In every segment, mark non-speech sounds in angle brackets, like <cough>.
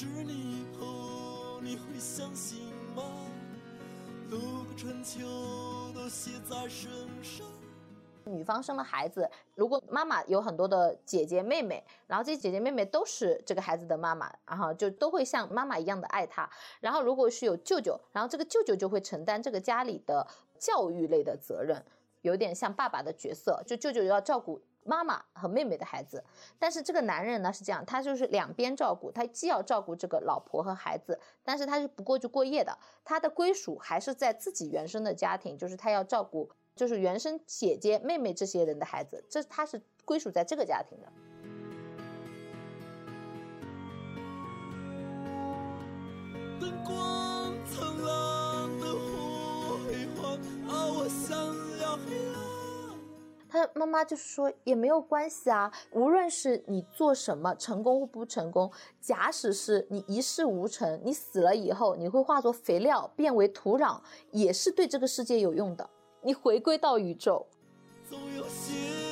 十年以后你会相信吗？六个春秋都写在身上。女方生了孩子，如果妈妈有很多的姐姐妹妹，然后这些姐姐妹妹都是这个孩子的妈妈，然后就都会像妈妈一样的爱他。然后如果是有舅舅，然后这个舅舅就会承担这个家里的教育类的责任，有点像爸爸的角色，就舅舅要照顾妈妈和妹妹的孩子。但是这个男人呢是这样，他就是两边照顾，他既要照顾这个老婆和孩子，但是他是不过去过夜的，他的归属还是在自己原生的家庭，就是他要照顾。就是原生姐姐、妹妹这些人的孩子，这他是归属在这个家庭的。灯光灿烂的辉煌，啊，我想要黑。他妈妈就是说也没有关系啊，无论是你做什么成功或不成功，假使是你一事无成，你死了以后你会化作肥料变为土壤，也是对这个世界有用的。你回归到宇宙，总有些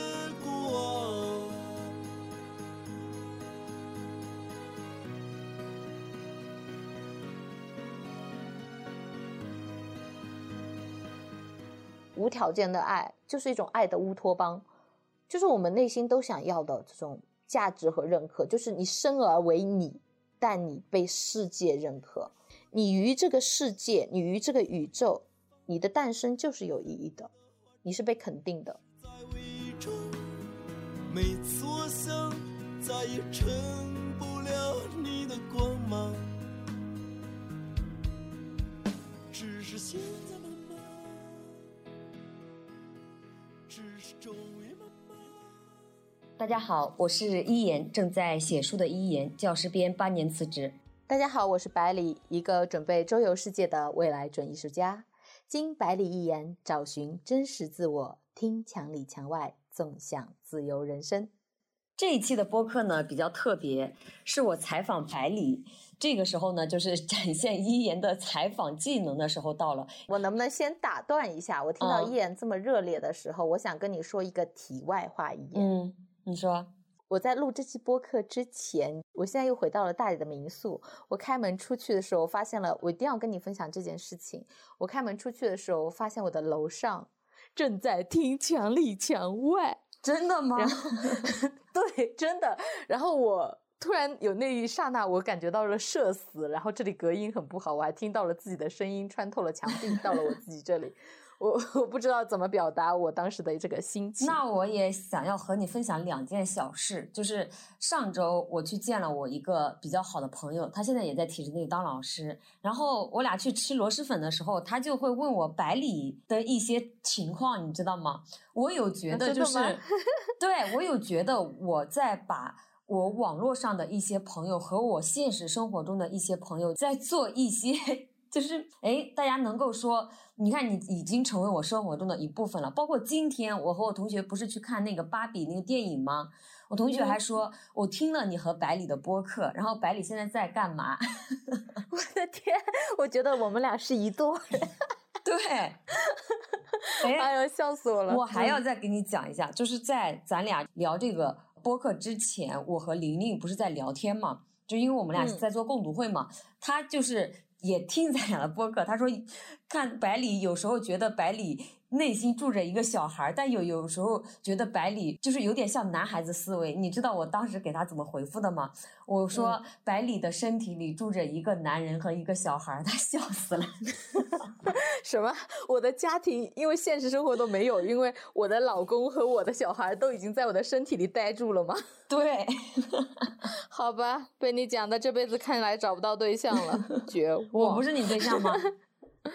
无条件的爱就是一种爱的乌托邦，就是我们内心都想要的这种价值和认可。就是你生而为你，但你被世界认可，你于这个世界，你于这个宇宙，你的诞生就是有意义的，你是被肯定的。在伪装，没错想再也成不了你的光芒。只是现在大家好，我是一言，正在写书的一言，教师编八年辞职。大家好，我是百里，一个准备周游世界的未来准艺术家。经百里一言，找寻真实自我，听墙里墙外，纵享自由人生。这一期的播客呢比较特别，是我采访百里。这个时候呢，就是展现一言的采访技能的时候到了。我能不能先打断一下？我听到嗯一言这么热烈的时候，我想跟你说一个题外话。一言，嗯，你说，我在录这期播客之前，我现在又回到了大理的民宿。我开门出去的时候，发现了，我一定要跟你分享这件事情。我开门出去的时候，我发现我的楼上正在听墙里墙外。真的吗？然后，<laughs> 对，真的。然后我突然有那一刹那，我感觉到了社死，然后这里隔音很不好，我还听到了自己的声音穿透了墙壁，到了我自己这里。我我不知道怎么表达我当时的这个心情。那我也想要和你分享两件小事，就是上周我去见了我一个比较好的朋友，他现在也在体制内当老师。然后我俩去吃螺蛳粉的时候，他就会问我百里的一些情况，你知道吗？我有觉得就 <laughs> 是对我有觉得我在把。我网络上的一些朋友和我现实生活中的一些朋友在做一些，就是哎，大家能够说，你看你已经成为我生活中的一部分了。包括今天我和我同学不是去看那个芭比那个电影吗？我同学还说，我听了你和百里的播客，然后百里现在在干嘛？<laughs> 我的天，我觉得我们俩是一对儿。<laughs> 对，哎哎，呦，笑死我了！我还嗯要再给你讲一下，就是在咱俩聊这个播客之前，我和玲玲不是在聊天嘛？就因为我们俩在做共读会嘛，他就是也听咱俩的播客，他说看百里有时候觉得百里内心住着一个小孩儿，但有有时候觉得百里就是有点像男孩子思维。你知道我当时给他怎么回复的吗？我说、嗯百里的身体里住着一个男人和一个小孩儿，他 <laughs> 笑死了。<laughs> 什么？我的家庭因为现实生活都没有，因为我的老公和我的小孩都已经在我的身体里待住了吗？<laughs> 对。好吧，被你讲的这辈子看来找不到对象了，绝望。我不是你对象吗？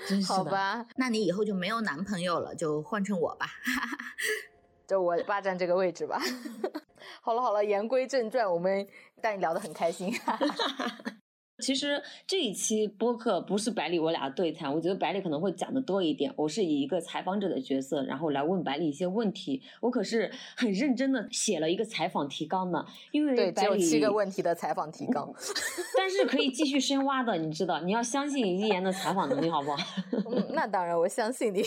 真是好，吧，那你以后就没有男朋友了，就换成我吧。<laughs> 就我霸占这个位置吧。<laughs> 好了好了，言归正传，我们带你聊得很开心。<laughs> 其实这一期播客不是百里我俩对谈，我觉得百里可能会讲的多一点。我是以一个采访者的角色，然后来问百里一些问题。我可是很认真的写了一个采访提纲呢，因为对，只有七个问题的采访提纲。<laughs> 但是可以继续深挖的，你知道，你要相信一言的采访能力，好不好？<laughs> 嗯，那当然，我相信你。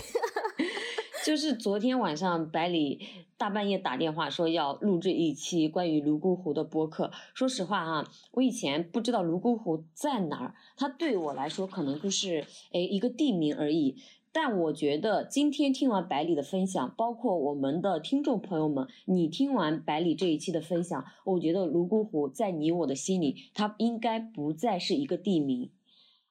<laughs> 就是昨天晚上百里大半夜打电话说要录制一期关于泸沽湖的播客。说实话哈，我以前不知道泸沽湖在哪儿，它对我来说可能就是诶一个地名而已。但我觉得今天听完百里的分享，包括我们的听众朋友们，你听完百里这一期的分享，我觉得泸沽湖在你我的心里，它应该不再是一个地名。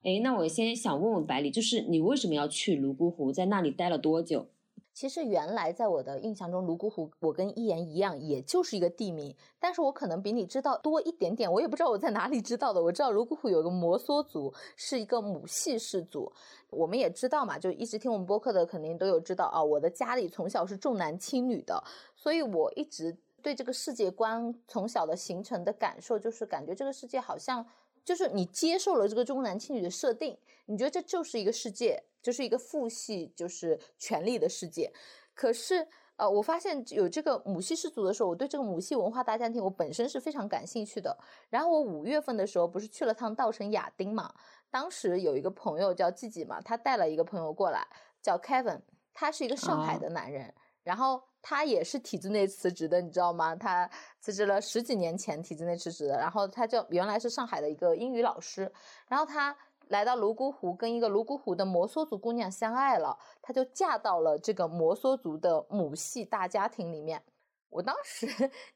诶，那我先想问问百里，就是你为什么要去泸沽湖，在那里待了多久？其实原来在我的印象中，泸沽湖我跟一言一样，也就是一个地名。但是我可能比你知道多一点点，我也不知道我在哪里知道的。我知道泸沽湖有个摩梭族，是一个母系氏族。我们也知道嘛，就一直听我们播客的肯定都有知道啊。我的家里从小是重男轻女的，所以我一直对这个世界观从小的形成的感受，就是感觉这个世界好像就是你接受了这个重男轻女的设定，你觉得这就是一个世界。就是一个父系，就是权力的世界。可是，呃，我发现有这个母系氏族的时候，我对这个母系文化大家庭，我本身是非常感兴趣的。然后我五月份的时候不是去了趟稻城亚丁嘛？当时有一个朋友叫季季嘛，他带了一个朋友过来，叫 Kevin，他是一个上海的男人，然后他也是体制内辞职的，你知道吗？他辞职了十几年前体制内辞职的，然后他就原来是上海的一个英语老师，然后他。来到泸沽湖，跟一个泸沽湖的摩梭族姑娘相爱了，她就嫁到了这个摩梭族的母系大家庭里面。我当时，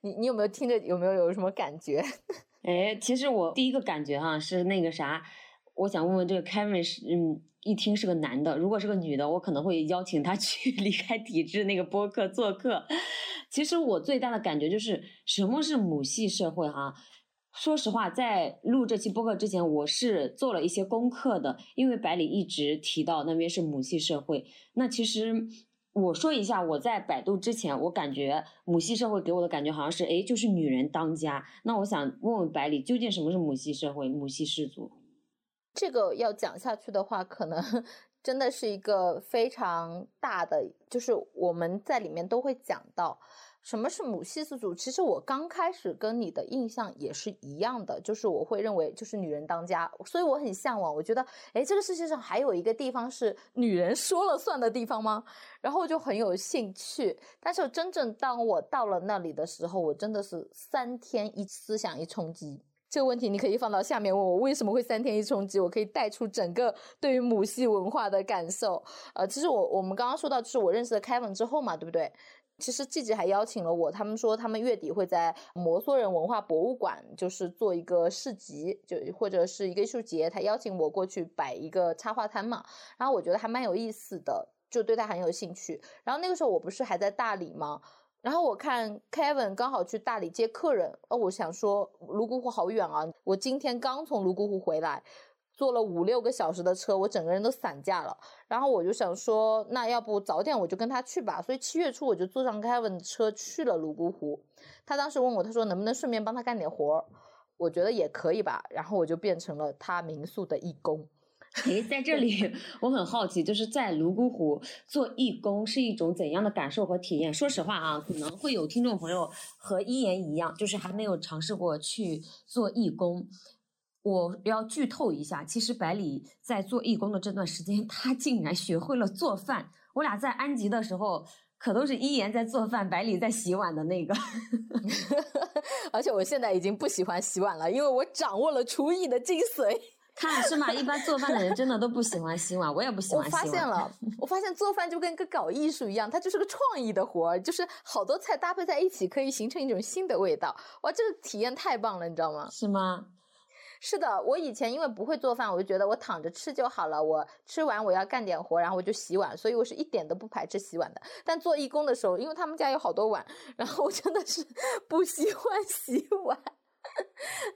你你有没有听着，有没有有什么感觉？<laughs> 哎，其实我第一个感觉哈是那个啥，我想问问这个 Kevin 是，嗯，一听是个男的，如果是个女的，我可能会邀请他 <laughs> 去离开体制那个播客做客。其实我最大的感觉就是，什么是母系社会哈？说实话，在录这期播客之前，我是做了一些功课的，因为百里一直提到那边是母系社会。那其实我说一下，我在百度之前，我感觉母系社会给我的感觉好像是，哎，就是女人当家。那我想问问百里，究竟什么是母系社会、母系氏族？这个要讲下去的话，可能 <laughs> 真的是一个非常大的，就是我们在里面都会讲到。什么是母系氏族？其实我刚开始跟你的印象也是一样的，就是我会认为就是女人当家，所以我很向往。我觉得，哎，这个世界上还有一个地方是女人说了算的地方吗？然后我就很有兴趣。但是真正当我到了那里的时候，我真的是三天一思想一冲击。这个问题你可以放到下面问我为什么会三天一冲击，我可以带出整个对于母系文化的感受。呃，其实我我们刚刚说到，就是我认识了 Kevin 之后嘛，对不对？其实季季还邀请了我，他们说他们月底会在摩梭人文化博物馆，就是做一个市集，就或者是一个艺术节，他邀请我过去摆一个插画摊嘛。然后我觉得还蛮有意思的，就对他很有兴趣。然后那个时候我不是还在大理吗？然后我看 Kevin 刚好去大理接客人，哦，我想说泸沽湖好远啊，我今天刚从泸沽湖回来。坐了五六个小时的车，我整个人都散架了。然后我就想说，那要不早点我就跟他去吧。所以七月初我就坐上 Kevin 的车去了泸沽湖。他当时问我，他说能不能顺便帮他干点活儿？我觉得也可以吧。然后我就变成了他民宿的义工。诶，在这里 <laughs> 我很好奇，就是在泸沽湖做义工是一种怎样的感受和体验？说实话啊，可能会有听众朋友和一言一样，就是还没有尝试过去做义工。我要剧透一下，其实百里在做义工的这段时间，<laughs> 他竟然学会了做饭。我俩在安吉的时候，可都是一言在做饭，百里在洗碗的那个。<laughs> 而且我现在已经不喜欢洗碗了，因为我掌握了厨艺的精髓。看是吗？一般做饭的人真的都不喜欢洗碗，我也不喜欢洗碗。我发现了，<laughs> 我发现做饭就跟个搞艺术一样，它就是个创意的活儿，就是好多菜搭配在一起，可以形成一种新的味道。哇，这个体验太棒了，你知道吗？是吗？是的，我以前因为不会做饭，我就觉得我躺着吃就好了。我吃完我要干点活，然后我就洗碗，所以我是一点都不排斥洗碗的。但做义工的时候，因为他们家有好多碗，然后我真的是 <laughs> 不喜欢洗碗。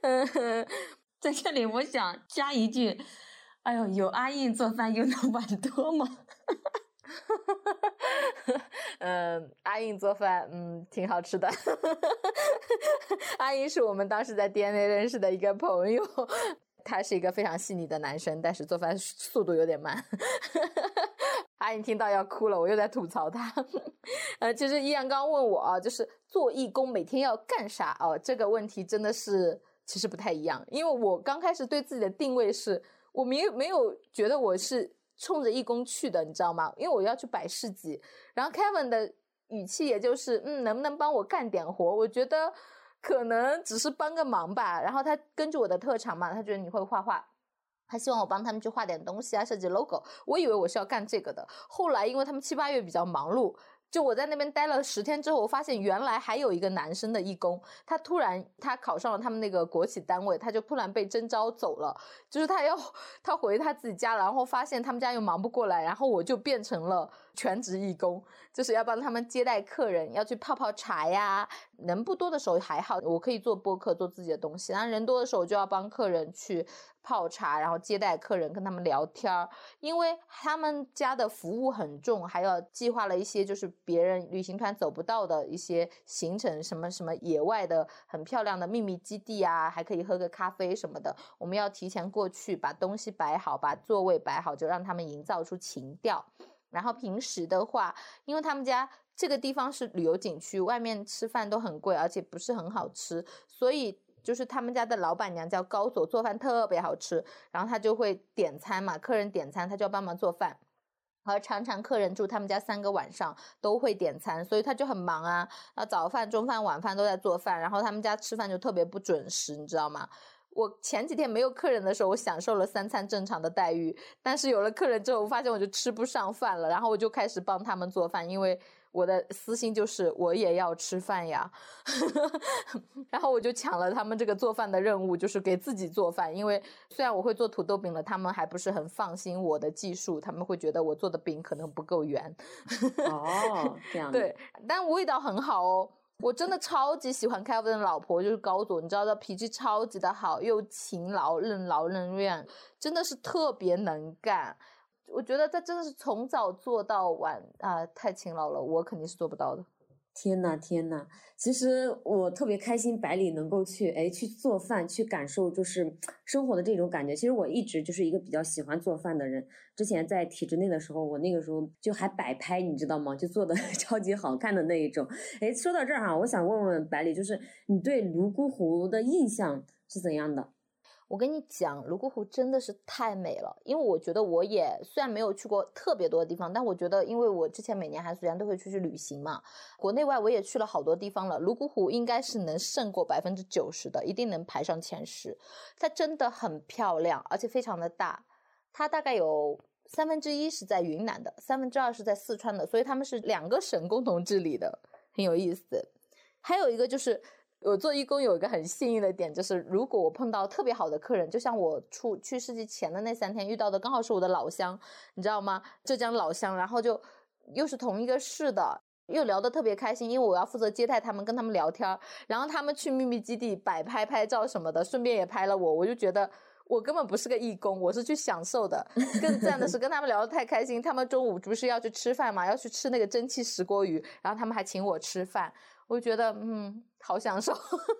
嗯，在这里我想加一句，哎呦，有阿印做饭用的 <laughs> 碗多吗？<laughs> 嗯，阿英做饭，嗯，挺好吃的。阿英是我们当时在 DNA 认识的一个朋友，他是一个非常细腻的男生，但是做饭速度有点慢。阿印听到要哭了，我又在吐槽他。<laughs> 呃，其实依然刚问我啊，就是做义工每天要干啥哦？这个问题真的是其实不太一样，因为我刚开始对自己的定位是我没没有觉得我是。冲着义工去的，你知道吗？因为我要去摆市集，然后 Kevin 的语气也就是嗯，能不能帮我干点活？我觉得可能只是帮个忙吧。然后他根据我的特长嘛，他觉得你会画画。他希望我帮他们去画点东西啊，设计 logo。我以为我是要干这个的，后来因为他们七八月比较忙碌。就我在那边待了十天之后，我发现原来还有一个男生的义工，他突然他考上了他们那个国企单位，他就突然被征召走了，就是他要 <laughs> 他回他自己家，然后发现他们家又忙不过来，然后我就变成了全职义工，就是要帮他们接待客人，要去泡泡茶呀。人不多的时候还好，我可以做播客，做自己的东西；然人多的时候就要帮客人去。泡茶，然后接待客人，跟他们聊天儿，因为他们家的服务很重，还要计划了一些就是别人旅行团走不到的一些行程，什么什么野外的很漂亮的秘密基地啊，还可以喝个咖啡什么的，我们要提前过去把东西摆好，把座位摆好，就让他们营造出情调。然后平时的话，因为他们家这个地方是旅游景区，外面吃饭都很贵，而且不是很好吃，所以。就是他们家的老板娘叫高佐，做饭特别好吃，然后他就会点餐嘛，客人点餐他就要帮忙做饭，而常常客人住他们家三个晚上都会点餐，所以他就很忙啊，啊早饭、中饭、晚饭都在做饭，然后他们家吃饭就特别不准时，你知道吗？我前几天没有客人的时候，我享受了三餐正常的待遇，但是有了客人之后，我发现我就吃不上饭了，然后我就开始帮他们做饭，因为。我的私心就是我也要吃饭呀，<laughs> 然后我就抢了他们这个做饭的任务，就是给自己做饭。因为虽然我会做土豆饼了，他们还不是很放心我的技术，他们会觉得我做的饼可能不够圆。哦，这样 <laughs> 对，但味道很好哦。我真的超级喜欢 Kevin 的老婆，就是高总，你知道他，脾气超级的好，又勤劳、任劳任怨，真的是特别能干。我觉得他真的是从早做到晚啊，太勤劳了，我肯定是做不到的。天呐天呐，其实我特别开心，百里能够去哎去做饭，去感受就是生活的这种感觉。其实我一直就是一个比较喜欢做饭的人。之前在体制内的时候，我那个时候就还摆拍，你知道吗？就做的 <laughs> 超级好看的那一种。哎，说到这儿哈，我想问问百里，就是你对泸沽湖的印象是怎样的？我跟你讲，泸沽湖真的是太美了。因为我觉得我也虽然没有去过特别多的地方，但我觉得，因为我之前每年寒暑假都会出去旅行嘛，国内外我也去了好多地方了。泸沽湖应该是能胜过百分之九十的，一定能排上前十。它真的很漂亮，而且非常的大。它大概有三分之一是在云南的，三分之二是在四川的，所以他们是两个省共同治理的，很有意思。还有一个就是。我做义工有一个很幸运的点，就是如果我碰到特别好的客人，就像我出去世纪前的那三天遇到的，刚好是我的老乡，你知道吗？浙江老乡，然后就又是同一个市的，又聊得特别开心，因为我要负责接待他们，跟他们聊天，然后他们去秘密基地摆拍拍照什么的，顺便也拍了我，我就觉得我根本不是个义工，我是去享受的。更赞的是跟他们聊得太开心，他们中午不是要去吃饭嘛，要去吃那个蒸汽石锅鱼，然后他们还请我吃饭。我觉得嗯，好享受。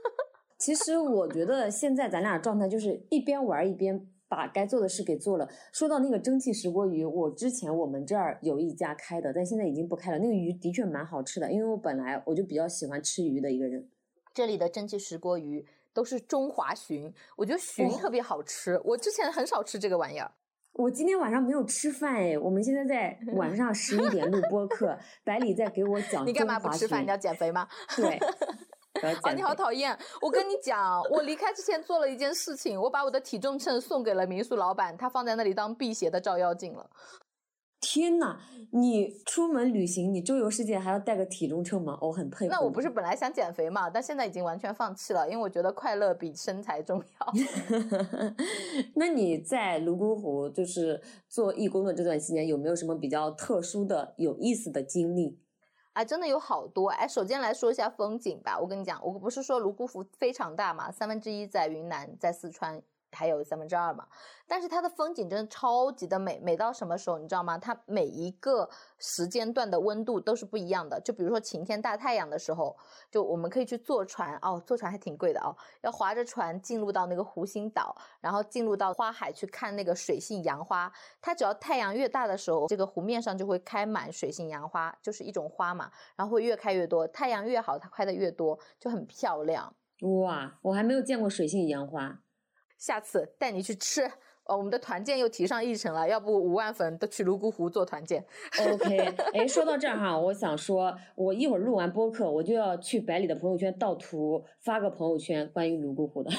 <laughs> 其实我觉得现在咱俩状态就是一边玩一边把该做的事给做了。说到那个蒸汽石锅鱼，我之前我们这儿有一家开的，但现在已经不开了。那个鱼的确蛮好吃的，因为我本来我就比较喜欢吃鱼的一个人。这里的蒸汽石锅鱼都是中华鲟，我觉得鲟特别好吃。我之前很少吃这个玩意儿。我今天晚上没有吃饭哎，我们现在在 <laughs> 晚上十一点录播客，百里在给我讲。你干嘛不吃饭？你要减肥吗？对。啊，<laughs> 你好讨厌！我跟你讲，我离开之前做了一件事情，我把我的体重秤送给了民宿老板，他放在那里当辟邪的照妖镜了。天呐，你出门旅行，你周游世界还要带个体重秤吗？我很佩服。那我不是本来想减肥嘛，但现在已经完全放弃了，因为我觉得快乐比身材重要。<laughs> 那你在泸沽湖就是做义工的这段期间，有没有什么比较特殊的、有意思的经历？啊，真的有好多哎。首先来说一下风景吧，我跟你讲，我不是说泸沽湖非常大嘛，三分之一在云南，在四川。还有三分之二嘛，但是它的风景真的超级的美，美到什么时候你知道吗？它每一个时间段的温度都是不一样的。就比如说晴天大太阳的时候，就我们可以去坐船哦，坐船还挺贵的哦，要划着船进入到那个湖心岛，然后进入到花海去看那个水性杨花。它只要太阳越大的时候，这个湖面上就会开满水性杨花，就是一种花嘛，然后会越开越多。太阳越好，它开的越多，就很漂亮。哇，我还没有见过水性杨花。下次带你去吃，呃，我们的团建又提上议程了，要不五万粉都去泸沽湖做团建。OK，<laughs> 哎，说到这儿哈，我想说，我一会儿录完播客，我就要去百里的朋友圈盗图发个朋友圈关于泸沽湖的。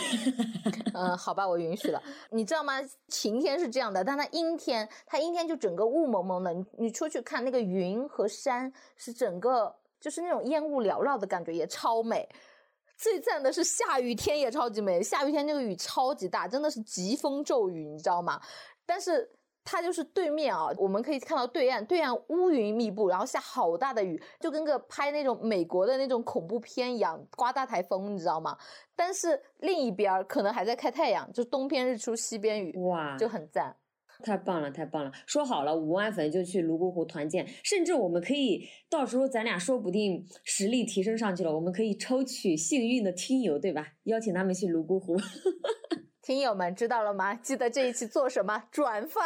嗯，好吧，我允许了。你知道吗？晴天是这样的，但它阴天，它阴天就整个雾蒙蒙的。你你出去看那个云和山，是整个就是那种烟雾缭绕的感觉，也超美。最赞的是下雨天也超级美，下雨天那个雨超级大，真的是疾风骤雨，你知道吗？但是它就是对面啊，我们可以看到对岸，对岸乌云密布，然后下好大的雨，就跟个拍那种美国的那种恐怖片一样，刮大台风，你知道吗？但是另一边可能还在开太阳，就东边日出西边雨，哇，就很赞。太棒了，太棒了！说好了，五万粉就去泸沽湖团建，甚至我们可以到时候咱俩说不定实力提升上去了，我们可以抽取幸运的听友，对吧？邀请他们去泸沽湖。<laughs> 听友们知道了吗？记得这一期做什么？转发，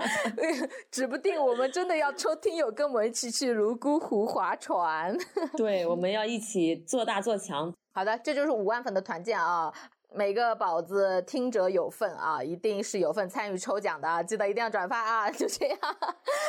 <laughs> 指不定我们真的要抽听友跟我们一起去泸沽湖划船。<laughs> 对，我们要一起做大做强。好的，这就是五万粉的团建啊！每个宝子听者有份啊，一定是有份参与抽奖的，记得一定要转发啊！就这样。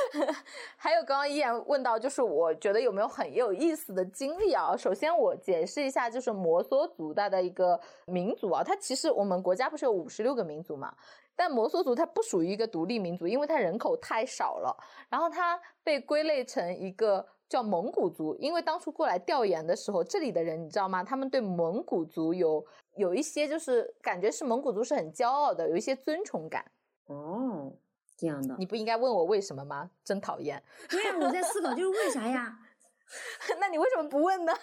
<laughs> 还有刚刚依然问到，就是我觉得有没有很有意思的经历啊？首先我解释一下，就是摩梭族它的一个民族啊，它其实我们国家不是有五十六个民族嘛？但摩梭族它不属于一个独立民族，因为它人口太少了，然后它被归类成一个叫蒙古族。因为当初过来调研的时候，这里的人你知道吗？他们对蒙古族有有一些就是感觉是蒙古族是很骄傲的，有一些尊崇感。哦，这样的。你不应该问我为什么吗？真讨厌。对呀、我在思考，就是为啥呀？<laughs> 那你为什么不问呢？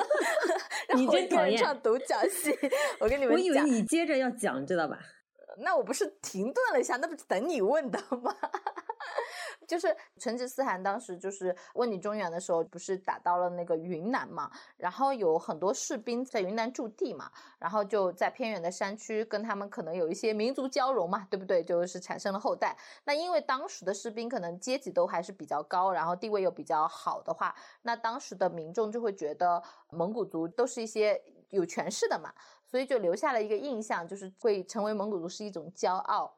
<laughs> 让你真讨厌人唱独角戏。我跟你们我以为讲，你接着要讲，知道吧？那我不是停顿了一下，那不是等你问的吗？就是成吉思汗当时就是问你中原的时候，不是打到了那个云南嘛，然后有很多士兵在云南驻地嘛，然后就在偏远的山区跟他们可能有一些民族交融嘛，对不对？就是产生了后代。那因为当时的士兵可能阶级都还是比较高，然后地位又比较好的话，那当时的民众就会觉得蒙古族都是一些有权势的嘛，所以就留下了一个印象，就是会成为蒙古族是一种骄傲。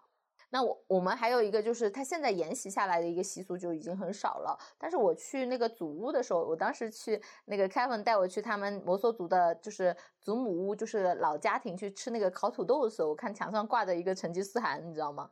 那我我们还有一个就是，他现在沿袭下来的一个习俗就已经很少了。但是我去那个祖屋的时候，我当时去那个 Kevin 带我去他们摩梭族的，就是祖母屋，就是老家庭去吃那个烤土豆的时候，我看墙上挂着一个成吉思汗，你知道吗？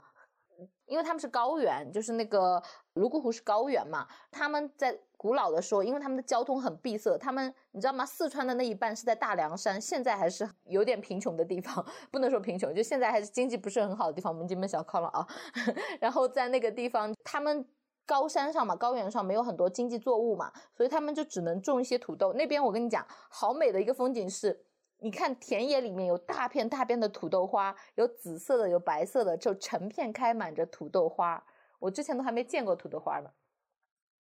因为他们是高原，就是那个泸沽湖是高原嘛，他们在古老的时候，因为他们的交通很闭塞，他们你知道吗？四川的那一半是在大凉山，现在还是有点贫穷的地方，不能说贫穷，就现在还是经济不是很好的地方，我们这边小康了啊。<laughs> 然后在那个地方，他们高山上嘛，高原上没有很多经济作物嘛，所以他们就只能种一些土豆。那边我跟你讲，好美的一个风景是。你看田野里面有大片大片的土豆花，有紫色的，有白色的，就成片开满着土豆花。我之前都还没见过土豆花呢。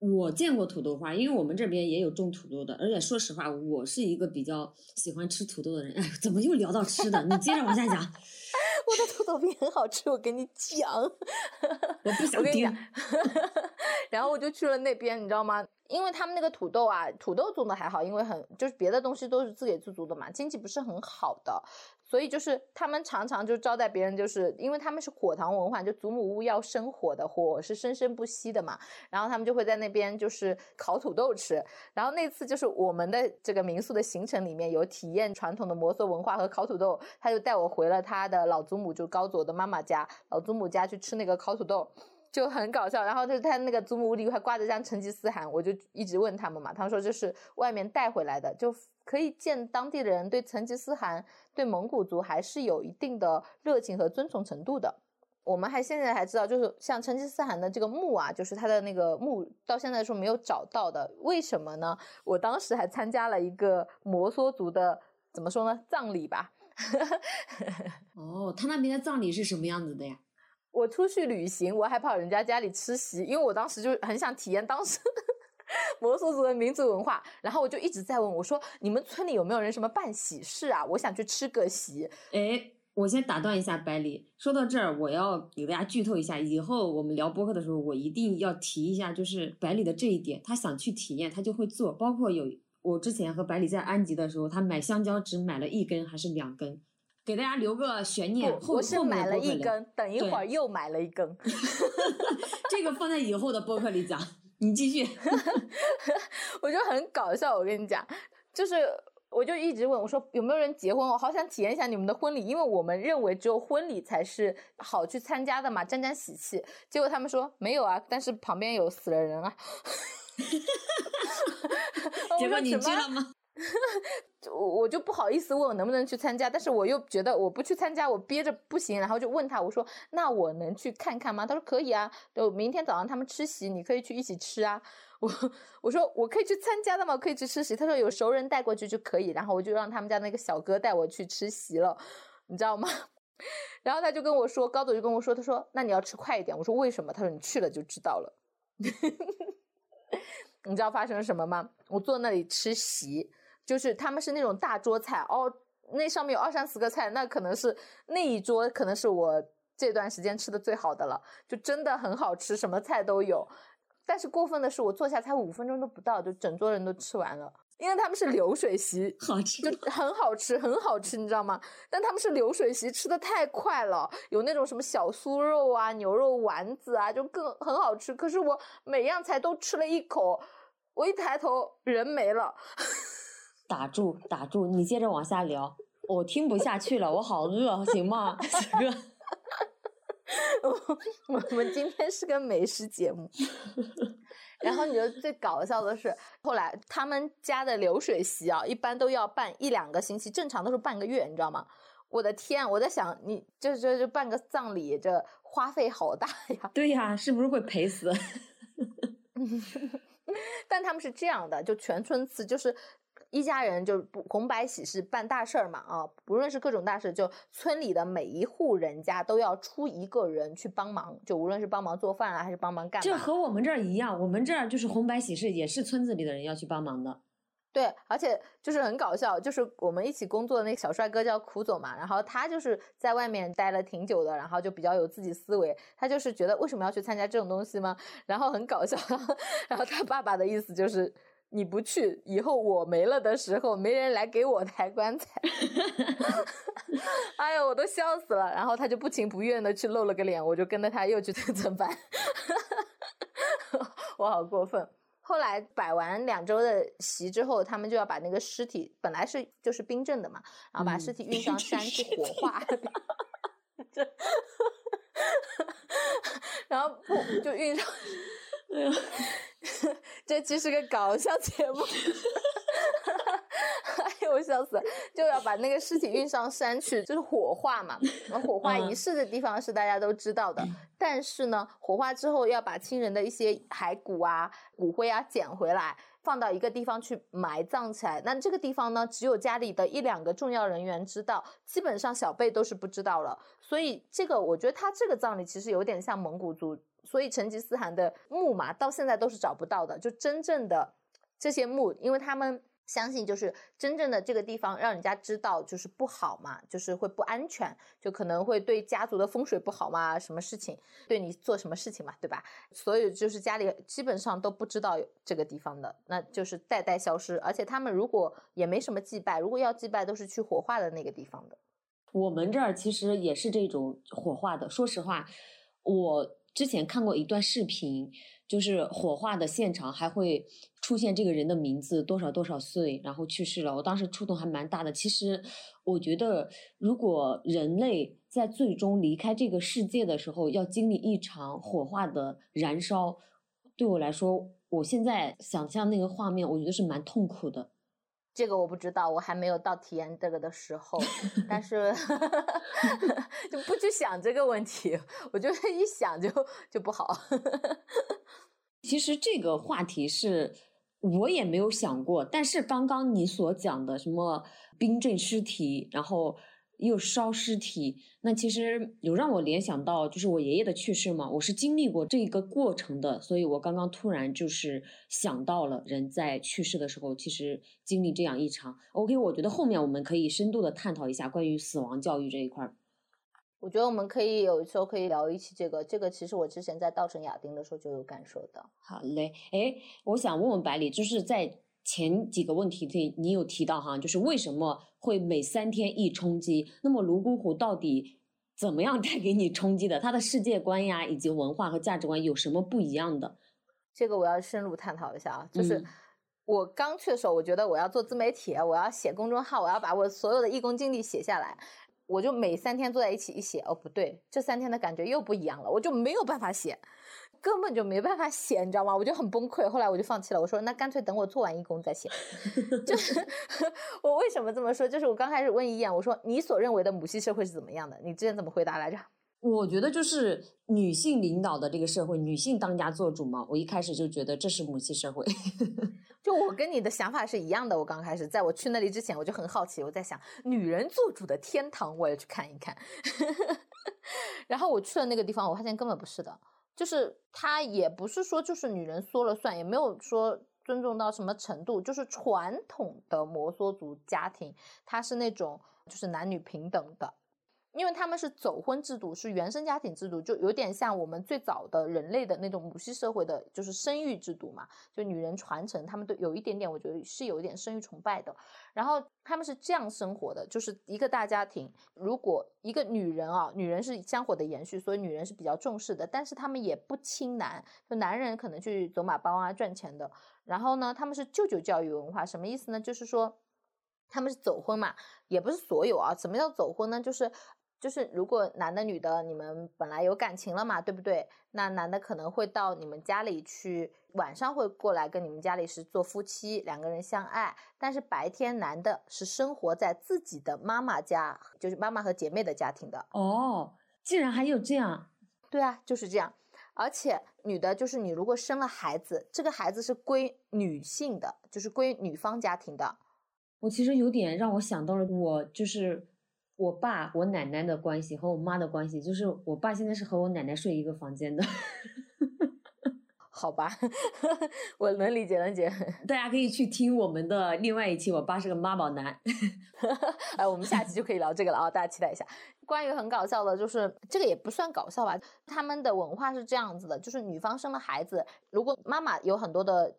我见过土豆花，因为我们这边也有种土豆的，而且说实话，我是一个比较喜欢吃土豆的人。哎，怎么又聊到吃的？你接着往下讲，<laughs> 我的土豆饼很好吃，我跟你讲。我不想听。<laughs> 然后我就去了那边，你知道吗？因为他们那个土豆啊，土豆种的还好，因为很就是别的东西都是自给自足的嘛，经济不是很好的，所以就是他们常常就招待别人，就是因为他们是火塘文化，就祖母屋要生火的，火是生生不息的嘛，然后他们就会在那边就是烤土豆吃。然后那次就是我们的这个民宿的行程里面有体验传统的摩梭文化和烤土豆，他就带我回了他的老祖母，就高佐的妈妈家，老祖母家去吃那个烤土豆。就很搞笑，然后就是他那个祖母屋里还挂着张成吉思汗，我就一直问他们嘛，他们说这是外面带回来的，就可以见当地的人对成吉思汗、对蒙古族还是有一定的热情和尊崇程度的。我们还现在还知道，就是像成吉思汗的这个墓啊，就是他的那个墓，到现在说没有找到的，为什么呢？我当时还参加了一个摩梭族的怎么说呢，葬礼吧。<laughs> 哦，他那边的葬礼是什么样子的呀？我出去旅行，我还跑人家家里吃席，因为我当时就很想体验当时摩梭族的民族文化，然后我就一直在问我说：“你们村里有没有人什么办喜事啊？我想去吃个席。哎，我先打断一下百里，说到这儿，我要给大家剧透一下，以后我们聊播客的时候，我一定要提一下，就是百里的这一点，他想去体验，他就会做，包括有我之前和百里在安吉的时候，他买香蕉只买了一根还是两根，给大家留个悬念。我买了一根，等一会儿又买了一根。<laughs> 这个放在以后的播客里讲。你继续。<laughs> <laughs> 我就很搞笑，我跟你讲，就是我就一直问我说有没有人结婚，我好想体验一下你们的婚礼，因为我们认为只有婚礼才是好去参加的嘛，沾沾喜气。结果他们说没有啊，但是旁边有死了人啊。<laughs> 结果你我说什么去了吗？<laughs> 我我就不好意思问我能不能去参加，但是我又觉得我不去参加我憋着不行，然后就问他我说那我能去看看吗？他说可以啊，就明天早上他们吃席，你可以去一起吃啊。<laughs> 我我说我可以去参加的吗？可以去吃席。他说有熟人带过去就可以，然后我就让他们家那个小哥带我去吃席了，你知道吗？<laughs> 然后他就跟我说，高总就跟我说，他说那你要吃快一点。我说为什么？他说你去了就知道了。你知道发生了什么吗？我坐那里吃席，就是他们是那种大桌菜哦，那上面有二三十个菜，那可能是那一桌可能是我这段时间吃的最好的了，就真的很好吃，什么菜都有。但是过分的是，我坐下才五分钟都不到，就整桌人都吃完了，因为他们是流水席，<laughs> 好吃就很好吃，很好吃，你知道吗？但他们是流水席，吃的太快了，有那种什么小酥肉啊、牛肉丸子啊，就更很好吃。可是我每样菜都吃了一口，我一抬头人没了。打住，打住，你接着往下聊。我听不下去了，我好饿，行吗，小哥？<laughs> 我我们今天是个美食节目。<laughs> 然后你知道最搞笑的是，后来他们家的流水席啊，一般都要办一两个星期，正常都是半个月，你知道吗？我的天，我在想，你这这这办个葬礼，这花费好大呀！<laughs> 对呀，是不是会赔死？但他们是这样的，就全村祠，就是一家人，就是不红白喜事办大事儿嘛啊，不论是各种大事，就村里的每一户人家都要出一个人去帮忙，就无论是帮忙做饭啊，还是帮忙干这。和我们这儿一样，我们这儿就是红白喜事，也是村子里的人要去帮忙的。对，而且就是很搞笑，就是我们一起工作的那个小帅哥叫苦总嘛，然后他就是在外面待了挺久的，然后就比较有自己思维，他就是觉得为什么要去参加这种东西吗？然后很搞笑，<laughs> 然后他爸爸的意思就是你不去，以后我没了的时候没人来给我抬棺材，<laughs> 哎呦，我都笑死了。然后他就不情不愿的去露了个脸，我就跟着他又去蹭 <laughs> 蹭饭，<laughs> 我好过分。后来摆完两周的席之后，他们就要把那个尸体，本来是就是冰镇的嘛，然后把尸嗯体运上山去火化。这，然后不就运上，<laughs> 这期是个搞笑节目。哎呦，我笑死了！就要把那个尸体运上山去，就是火化嘛。那火化仪嗯式的地方是大家都知道的，但是呢，火化之后要把亲人的一些骸骨啊、骨灰啊捡回来，放到一个地方去埋葬起来。那这个地方呢，只有家里的一两个重要人员知道，基本上小辈都是不知道了。所以这个，我觉得他这个葬礼其实有点像蒙古族，所以成吉思汗的墓嘛，到现在都是找不到的。就真正的这些墓，因为他们。相信就是真正的这个地方让人家知道就是不好嘛，就是会不安全，就可能会对家族的风水不好嘛，什么事情对你做什么事情嘛，对吧？所以就是家里基本上都不知道有这个地方的，那就是代代消失。而且他们如果也没什么祭拜，如果要祭拜都是去火化的那个地方的。我们这儿其实也是这种火化的。说实话，我之前看过一段视频，就是火化的现场还会出现这个人的名字，多少多少岁，然后去世了。我当时触动还蛮大的。其实我觉得，如果人类在最终离开这个世界的时候，要经历一场火化的燃烧，对我来说，我现在想象那个画面，我觉得是蛮痛苦的。这个我不知道，我还没有到体验这个的时候，但是 <laughs> <laughs> 就不去想这个问题，我觉得 <laughs> 一想就就不好。其实这个话题是我也没有想过，但是刚刚你所讲的什么冰镇尸体，然后又烧尸体，那其实有让我联想到，就是我爷爷的去世嘛，我是经历过这一个过程的，所以我刚刚突然就是想到了人在去世的时候，其实经历这样一场。OK，我觉得后面我们可以深度的探讨一下关于死亡教育这一块儿。我觉得我们可以有时候可以聊一期这个，这个其实我之前在稻城亚丁的时候就有感受到。好嘞，哎，我想问问百里，就是在前几个问题里你有提到哈，就是为什么会每三天一冲击？那么泸沽湖到底怎么样带给你冲击的？它的世界观呀，以及文化和价值观有什么不一样的？这个我要深入探讨一下啊，就是。嗯我刚去的时候，我觉得我要做自媒体，我要写公众号，我要把我所有的义工经历写下来。我就每三天坐在一起一写，哦不对，这三天的感觉又不一样了，我就没有办法写，根本就没办法写，你知道吗？我就很崩溃。后来我就放弃了，我说那干脆等我做完义工再写。就是 <laughs> 我为什么这么说？就是我刚开始问一燕，我说你所认为的母系社会是怎么样的？你之前怎么回答来着？我觉得就是女性领导的这个社会，女性当家做主嘛。我一开始就觉得这是母系社会。<laughs> 就我跟你的想法是一样的。我刚开始在我去那里之前，我就很好奇，我在想女人做主的天堂，我也去看一看。<laughs> 然后我去了那个地方，我发现根本不是的，就是他也不是说就是女人说了算，也没有说尊重到什么程度，就是传统的摩梭族家庭，它是那种就是男女平等的。因为他们是走婚制度，是原生家庭制度，就有点像我们最早的人类的那种母系社会的，就是生育制度嘛，就女人传承，他们都有一点点，我觉得是有一点生育崇拜的。然后他们是这样生活的，就是一个大家庭，如果一个女人啊，女人是香火的延续，所以女人是比较重视的，但是他们也不亲男，就男人可能去走马帮啊赚钱的。然后呢，他们是舅舅教育文化，什么意思呢？就是说他们是走婚嘛，也不是所有啊。什么叫走婚呢？就是就是如果男的女的你们本来有感情了嘛，对不对？那男的可能会到你们家里去，晚上会过来跟你们家里是做夫妻，两个人相爱。但是白天男的是生活在自己的妈妈家，就是妈妈和姐妹的家庭的。哦，竟然还有这样？对啊，就是这样。而且女的，就是你如果生了孩子，这个孩子是归女性的，就是归女方家庭的。我其实有点让我想到了，我就是我爸、我奶奶的关系和我妈的关系，就是我爸现在是和我奶奶睡一个房间的。<laughs> 好吧，<laughs> 我能理解，能理解。大家可以去听我们的另外一期，我爸是个妈宝男。<laughs> 哎，我们下期就可以聊这个了啊，大家期待一下。关于很搞笑的，就是这个也不算搞笑吧，他们的文化是这样子的，就是女方生了孩子，如果妈妈有很多的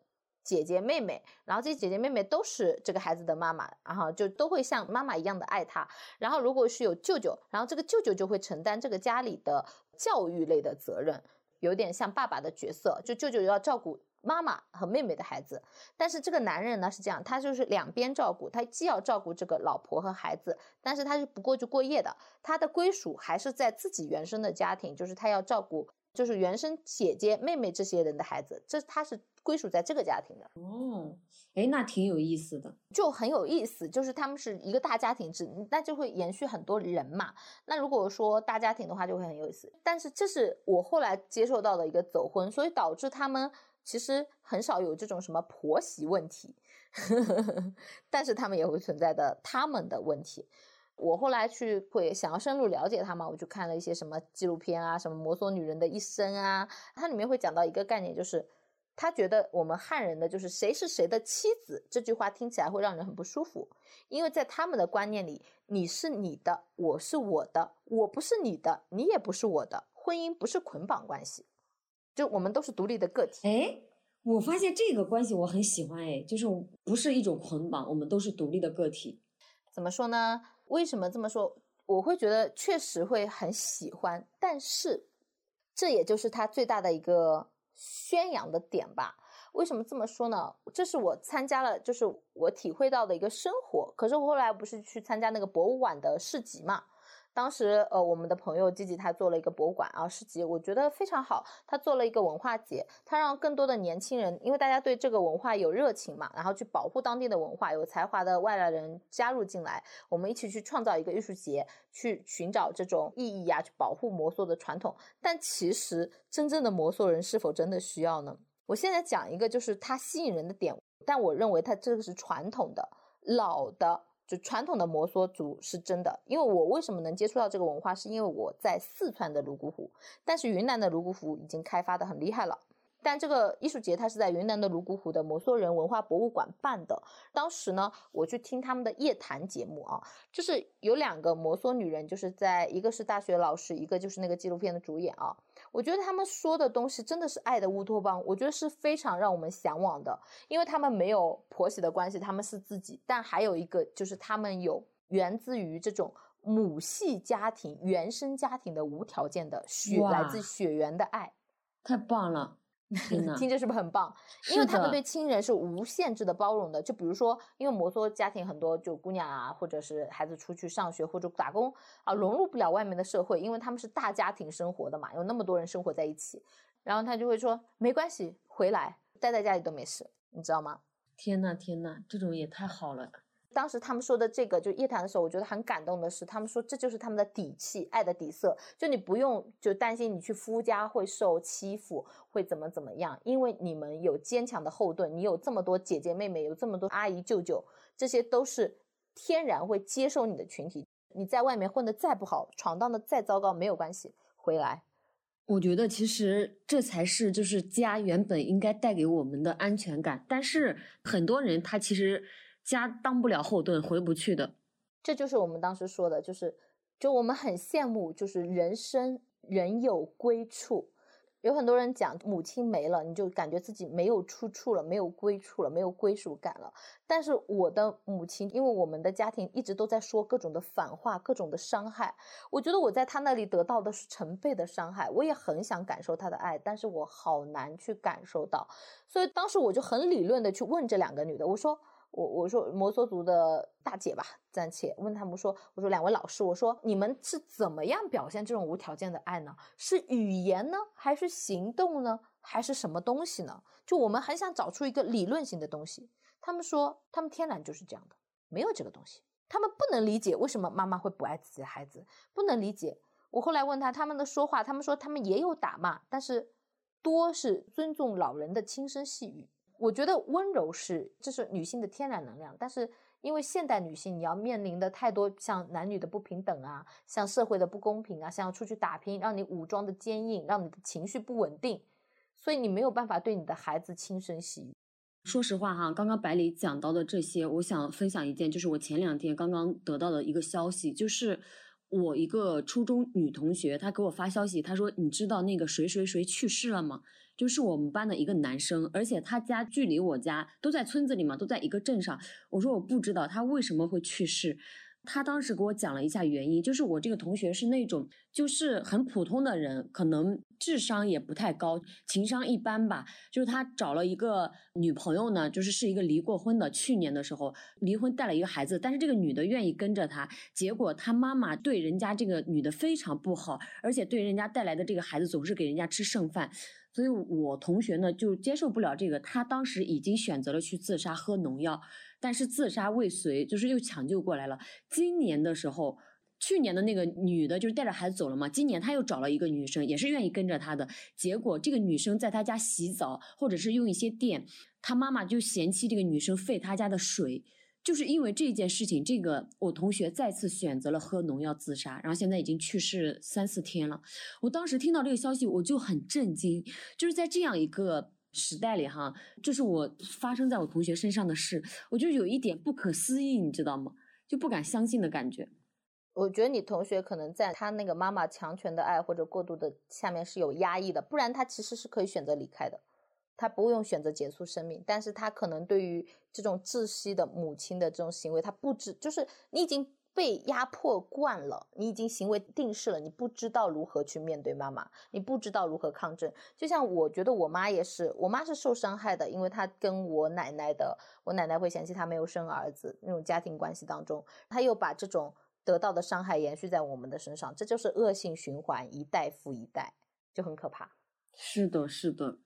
姐姐妹妹，然后这些姐姐妹妹都是这个孩子的妈妈，然后就都会像妈妈一样的爱他。然后如果是有舅舅，然后这个舅舅就会承担这个家里的教育类的责任。有点像爸爸的角色，就舅舅要照顾妈妈和妹妹的孩子，但是这个男人呢是这样，他就是两边照顾，他既要照顾这个老婆和孩子，但是他是不过去过夜的，他的归属还是在自己原生的家庭，就是他要照顾，就是原生姐姐妹妹这些人的孩子，这他是归属在这个家庭的。哦，哎，那挺有意思的。就很有意思，就是他们是一个大家庭制，那就会延续很多人嘛。那如果说大家庭的话，就会很有意思。但是这是我后来接受到的一个走婚，所以导致他们其实很少有这种什么婆媳问题，<laughs> 但是他们也会存在的他们的问题。我后来去会想要深入了解他嘛，我就看了一些什么纪录片啊，什么摩梭女人的一生啊，它里面会讲到一个概念，就是。他觉得我们汉人的就是谁是谁的妻子这句话听起来会让人很不舒服，因为在他们的观念里，你是你的，我是我的，我不是你的，你也不是我的，婚姻不是捆绑关系，就我们都是独立的个体。哎，我发现这个关系我很喜欢，哎，就是不是一种捆绑，我们都是独立的个体。怎么说呢？为什么这么说？我会觉得确实会很喜欢，但是这也就是他最大的一个。宣扬的点吧，为什么这么说呢？这是我参加了，就是我体会到的一个生活。可是我后来不是去参加那个博物馆的市集嘛？当时呃，我们的朋友吉吉他做了一个博物馆啊市集，我觉得非常好。他做了一个文化节，他让更多的年轻人，因为大家对这个文化有热情嘛，然后去保护当地的文化，有才华的外来人加入进来，我们一起去创造一个艺术节，去寻找这种意义呀，去保护摩梭的传统。但其实真正的摩梭人是否真的需要呢？我现在讲一个就是它吸引人的点，但我认为它这个是传统的、老的。就传统的摩梭族是真的，因为我为什么能接触到这个文化，是因为我在四川的泸沽湖，但是云南的泸沽湖已经开发的很厉害了。但这个艺术节它是在云南的泸沽湖的摩梭人文化博物馆办的。当时呢，我去听他们的夜谈节目啊，就是有两个摩梭女人，就是在一个是大学老师，一个就是那个纪录片的主演啊。我觉得他们说的东西真的是爱的乌托邦，我觉得是非常让我们向往的，因为他们没有婆媳的关系，他们是自己，但还有一个就是他们有源自于这种母系家庭、原生家庭的无条件的血来自血缘的爱。太棒了！听 <laughs> 着是不是很棒？因为他们对亲人是无限制的包容的。就比如说，因为摩梭家庭很多就姑娘啊，或者是孩子出去上学或者打工啊，融入不了外面的社会，因为他们是大家庭生活的嘛，有那么多人生活在一起，然后他就会说没关系，回来待在家里都没事，你知道吗？天呐，天呐，这种也太好了。当时他们说的这个就夜谈的时候，我觉得很感动的是，他们说这就是他们的底气，爱的底色。就你不用就担心你去夫家会受欺负，会怎么怎么样，因为你们有坚强的后盾，你有这么多姐姐妹妹，有这么多阿姨舅舅，这些都是天然会接受你的群体。你在外面混得再不好，闯荡的再糟糕，没有关系，回来。我觉得其实这才是就是家原本应该带给我们的安全感，但是很多人他其实家当不了后盾，回不去的。这就是我们当时说的，就是就我们很羡慕，就是人生人有归处。有很多人讲母亲没了，你就感觉自己没有出处了，没有归处了，没有归属感了。但是我的母亲，因为我们的家庭一直都在说各种的反话，各种的伤害，我觉得我在她那里得到的是成倍的伤害。我也很想感受她的爱，但是我好难去感受到。所以当时我就很理论的去问这两个女的，我说。我我说摩梭族的大姐吧，暂且问他们说，我说两位老师，我说你们是怎么样表现这种无条件的爱呢？是语言呢，还是行动呢，还是什么东西呢？就我们很想找出一个理论性的东西。他们说他们天然就是这样的，没有这个东西，他们不能理解为什么妈妈会不爱自己的孩子，不能理解。我后来问他他们的说话，他们说他们也有打骂，但是多是尊重老人的轻声细语。我觉得温柔是这是女性的天然能量，但是因为现代女性你要面临的太多像男女的不平等啊，像社会的不公平啊，像要出去打拼，让你武装的坚硬，让你的情绪不稳定，所以你没有办法对你的孩子轻声细语。说实话哈，刚刚百里讲到的这些，我想分享一件，就是我前两天刚刚得到的一个消息，就是我一个初中女同学，她给我发消息，她说：“你知道那个谁谁谁去世了吗？”就是我们班的一个男生，而且他家距离我家都在村子里嘛，都在一个镇上。我说我不知道他为什么会去世。他当时给我讲了一下原因，就是我这个同学是那种就是很普通的人，可能智商也不太高，情商一般吧。就是他找了一个女朋友呢，就是是一个离过婚的，去年的时候离婚带了一个孩子，但是这个女的愿意跟着他，结果他妈妈对人家这个女的非常不好，而且对人家带来的这个孩子总是给人家吃剩饭。所以我同学呢就接受不了这个，他当时已经选择了去自杀喝农药，但是自杀未遂，就是又抢救过来了。今年的时候，去年的那个女的就是带着孩子走了嘛，今年他又找了一个女生，也是愿意跟着他的。结果这个女生在他家洗澡，或者是用一些电，他妈妈就嫌弃这个女生费他家的水。就是因为这件事情，这个我同学再次选择了喝农药自杀，然后现在已经去世三四天了。我当时听到这个消息，我就很震惊。就是在这样一个时代里，哈，这是我发生在我同学身上的事，我就有一点不可思议，你知道吗？就不敢相信的感觉。我觉得你同学可能在他那个妈妈强权的爱或者过度的下面是有压抑的，不然他其实是可以选择离开的。他不用选择结束生命，但是他可能对于这种窒息的母亲的这种行为，他不知，就是你已经被压迫惯了，你已经行为定式了，你不知道如何去面对妈妈，你不知道如何抗争。就像我觉得我妈也是，我妈是受伤害的，因为她跟我奶奶的，我奶奶会嫌弃她没有生儿子那种家庭关系当中，她又把这种得到的伤害延续在我们的身上，这就是恶性循环，一代复一代，就很可怕。是的，是的。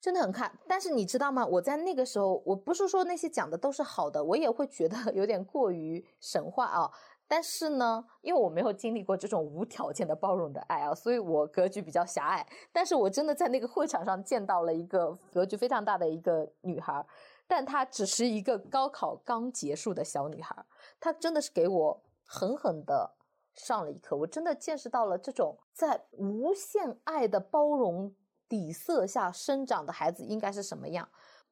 真的很看，但是你知道吗？我在那个时候，我不是说那些讲的都是好的，我也会觉得 <laughs> 有点过于神话啊。但是呢，因为我没有经历过这种无条件的包容的爱啊，所以我格局比较狭隘。但是我真的在那个会场上见到了一个格局非常大的一个女孩，但她只是一个高考刚结束的小女孩，她真的是给我狠狠的上了一课。我真的见识到了这种在无限爱的包容。底色下生长的孩子应该是什么样？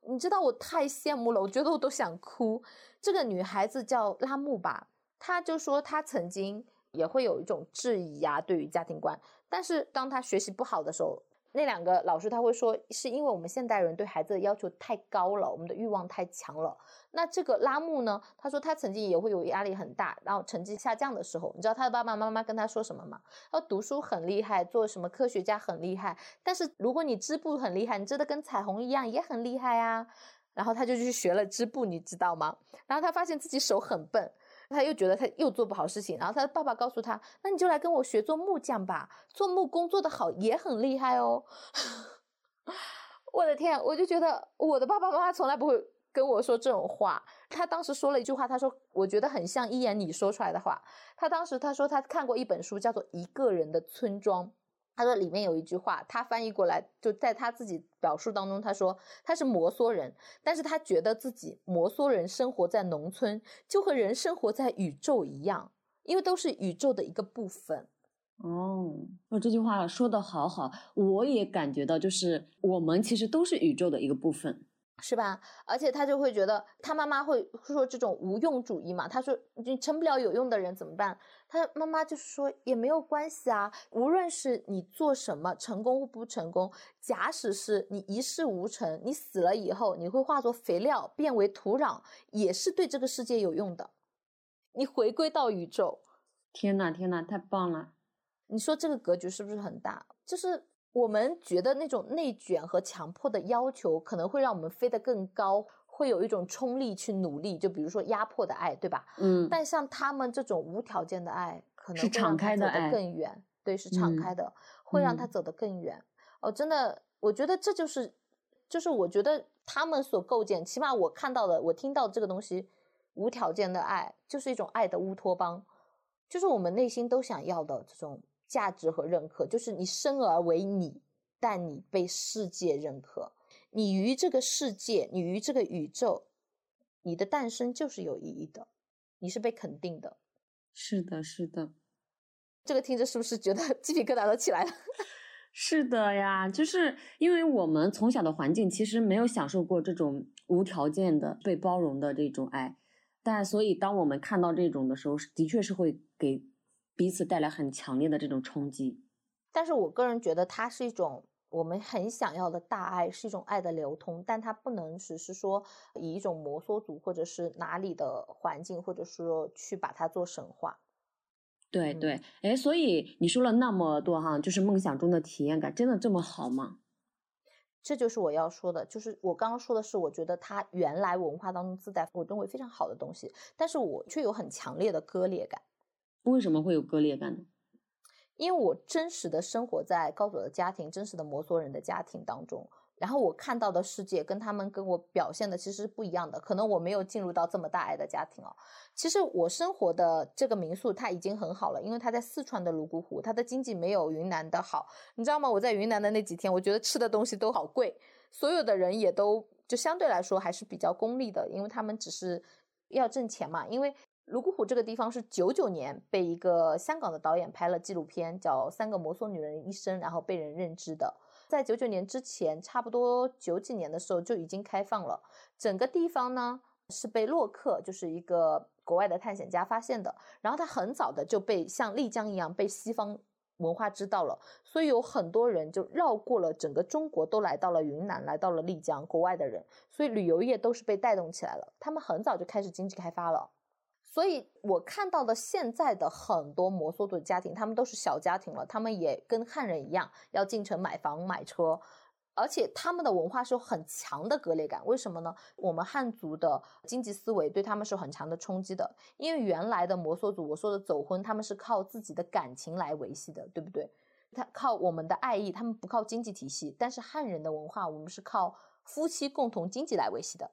你知道我太羡慕了，我觉得我都想哭。这个女孩子叫拉木吧，她就说她曾经也会有一种质疑啊、对于家庭观。但是当她学习不好的时候，那两个老师他会说，是因为我们现代人对孩子的要求太高了，我们的欲望太强了。那这个拉木呢，他说他曾经也会有压力很大，然后成绩下降的时候，你知道他的爸爸妈妈跟他说什么吗？要读书很厉害，做什么科学家很厉害，但是如果你织布很厉害，你织的跟彩虹一样也很厉害啊。然后他就去学了织布，你知道吗？然后他发现自己手很笨。他又觉得他又做不好事情，然后他的爸爸告诉他：“那你就来跟我学做木匠吧，做木工做得好也很厉害哦。” <laughs> 我的天，我就觉得我的爸爸妈妈从来不会跟我说这种话。他当时说了一句话，他说：“我觉得很像一言你说出来的话。”他当时他说他看过一本书，叫做《一个人的村庄》。他说里面有一句话，他翻译过来就在他自己表述当中，他说他是摩梭人，但是他觉得自己摩梭人生活在农村，就和人生活在宇宙一样，因为都是宇宙的一个部分。哦，我这句话说的好好，我也感觉到，就是我们其实都是宇宙的一个部分。是吧？而且他就会觉得，他妈妈会说这种无用主义嘛。他说你成不了有用的人怎么办？他妈妈就是说也没有关系啊。无论是你做什么，成功或不成功，假使是你一事无成，你死了以后，你会化作肥料，变为土壤，也是对这个世界有用的。你回归到宇宙，天呐天呐，太棒了！你说这个格局是不是很大？就是。我们觉得那种内卷和强迫的要求可能会让我们飞得更高，会有一种冲力去努力，就比如说压迫的爱，对吧？嗯。但像他们这种无条件的爱，可能是敞开的爱更远。对，是敞开的，会让他走得更远。哦，真的，我觉得这就是，就是我觉得他们所构建，起码我看到的，我听到这个东西，无条件的爱，就是一种爱的乌托邦，就是我们内心都想要的这种。价值和认可，就是你生而为你，但你被世界认可。你于这个世界，你于这个宇宙，你的诞生就是有意义的，你是被肯定的。是的，是的。这个听着是不是觉得鸡皮疙瘩都起来了？<laughs> 是的呀，就是因为我们从小的环境其实没有享受过这种无条件的被包容的这种爱，但所以当我们看到这种的时候，的确是会给。彼此带来很强烈的这种冲击，但是我个人觉得它是一种我们很想要的大爱，是一种爱的流通，但它不能只是说以一种摩梭族或者是哪里的环境，或者说去把它做神话。对对，哎，所以你说了那么多哈，就是梦想中的体验感，真的这么好吗？这就是我要说的，就是我刚刚说的是，我觉得它原来文化当中自带我认为非常好的东西，但是我却有很强烈的割裂感。为什么会有割裂感呢？因为我真实的生活在高佐的家庭，真实的摩梭人的家庭当中，然后我看到的世界跟他们跟我表现的其实是不一样的。可能我没有进入到这么大爱的家庭哦。其实我生活的这个民宿它已经很好了，因为它在四川的泸沽湖，它的经济没有云南的好。你知道吗？我在云南的那几天，我觉得吃的东西都好贵，所有的人也都就相对来说还是比较功利的，因为他们只是要挣钱嘛，因为。泸沽湖这个地方是九九年被一个香港的导演拍了纪录片，叫《三个摩梭女人一生》，然后被人认知的。在九九年之前，差不多九几年的时候就已经开放了。整个地方呢是被洛克，就是一个国外的探险家发现的。然后他很早的就被像丽江一样被西方文化知道了，所以有很多人就绕过了整个中国，都来到了云南，来到了丽江。国外的人，所以旅游业都是被带动起来了。他们很早就开始经济开发了。所以我看到的现在的很多摩梭族家庭，他们都是小家庭了，他们也跟汉人一样要进城买房买车，而且他们的文化是有很强的割裂感。为什么呢？我们汉族的经济思维对他们是很强的冲击的，因为原来的摩梭族，我说的走婚，他们是靠自己的感情来维系的，对不对？他靠我们的爱意，他们不靠经济体系。但是汉人的文化，我们是靠夫妻共同经济来维系的。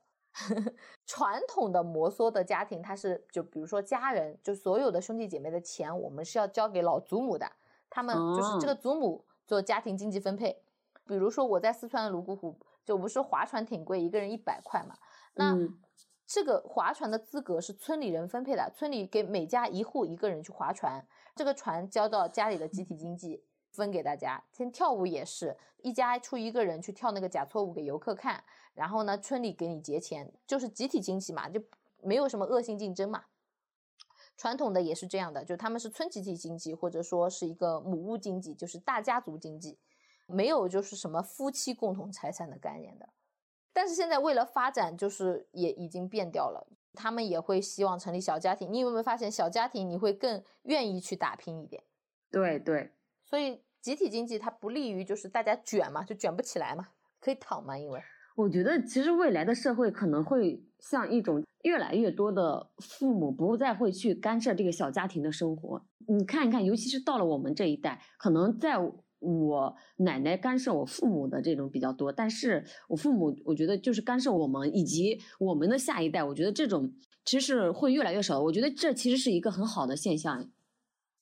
传统的摩梭的家庭，他是就比如说家人，就所有的兄弟姐妹的钱，我们是要交给老祖母的，他们就是这个祖母做家庭经济分配。比如说我在四川的泸沽湖，就不是划船挺贵，一个人一百块嘛。那这个划船的资格是村里人分配的，村里给每家一户一个人去划船，这个船交到家里的集体经济分给大家。先跳舞也是一家出一个人去跳那个假错舞给游客看。然后呢，村里给你结钱，就是集体经济嘛，就没有什么恶性竞争嘛。传统的也是这样的，就他们是村集体经济，或者说是一个母屋经济，就是大家族经济，没有就是什么夫妻共同财产的概念的。但是现在为了发展，就是也已经变掉了，他们也会希望成立小家庭。你有没有发现，小家庭你会更愿意去打拼一点？对对，所以集体经济它不利于就是大家卷嘛，就卷不起来嘛，可以躺嘛，因为。我觉得其实未来的社会可能会像一种越来越多的父母不再会去干涉这个小家庭的生活。你看一看，尤其是到了我们这一代，可能在我奶奶干涉我父母的这种比较多，但是我父母我觉得就是干涉我们以及我们的下一代，我觉得这种其实是会越来越少。我觉得这其实是一个很好的现象。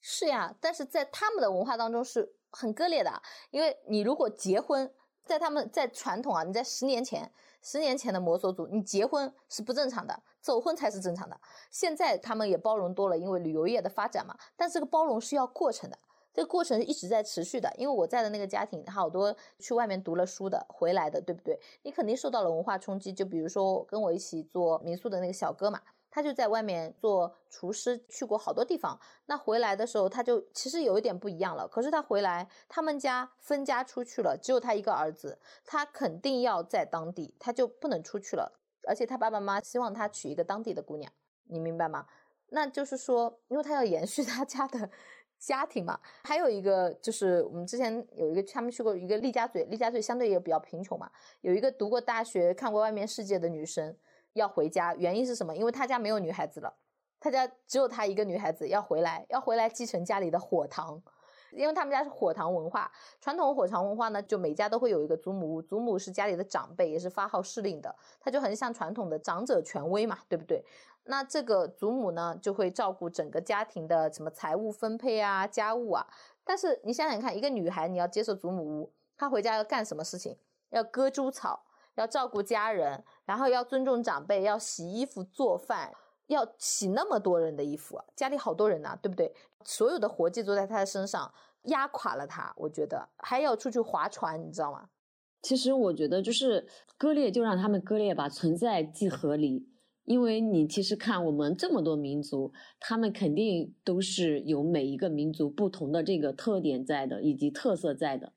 是呀，但是在他们的文化当中是很割裂的，因为你如果结婚。在他们在传统啊，你在十年前，十年前的摩梭族，你结婚是不正常的，走婚才是正常的。现在他们也包容多了，因为旅游业的发展嘛。但这个包容是要过程的，这个过程一直在持续的。因为我在的那个家庭，好多去外面读了书的回来的，对不对？你肯定受到了文化冲击。就比如说跟我一起做民宿的那个小哥嘛。他就在外面做厨师，去过好多地方。那回来的时候，他就其实有一点不一样了。可是他回来，他们家分家出去了，只有他一个儿子，他肯定要在当地，他就不能出去了。而且他爸爸妈妈希望他娶一个当地的姑娘，你明白吗？那就是说，因为他要延续 <laughs> 他家的家庭嘛。还有一个就是我们之前有一个他们去过一个丽家嘴，丽家嘴相对也比较贫穷嘛，有一个读过大学、看过外面世界的女生。要回家，原因是什么？因为他家没有女孩子了，他家只有他一个女孩子要回来，要回来继承家里的火堂，因为他们家是火堂文化，传统火堂文化呢，就每家都会有一个祖母屋，祖母是家里的长辈，也是发号施令的，他就很像传统的长者权威嘛，对不对？那这个祖母呢，就会照顾整个家庭的什么财务分配啊、家务啊。但是你想想看，一个女孩你要接受祖母屋，她回家要干什么事情？要割猪草。要照顾家人，然后要尊重长辈，要洗衣服、做饭，要洗那么多人的衣服，家里好多人呐，对不对？所有的活计都在他的身上，压垮了他。我觉得还要出去划船，你知道吗？其实我觉得就是割裂，就让他们割裂吧，存在即合理。因为你其实看我们这么多民族，他们肯定都是有每一个民族不同的这个特点在的，以及特色在的。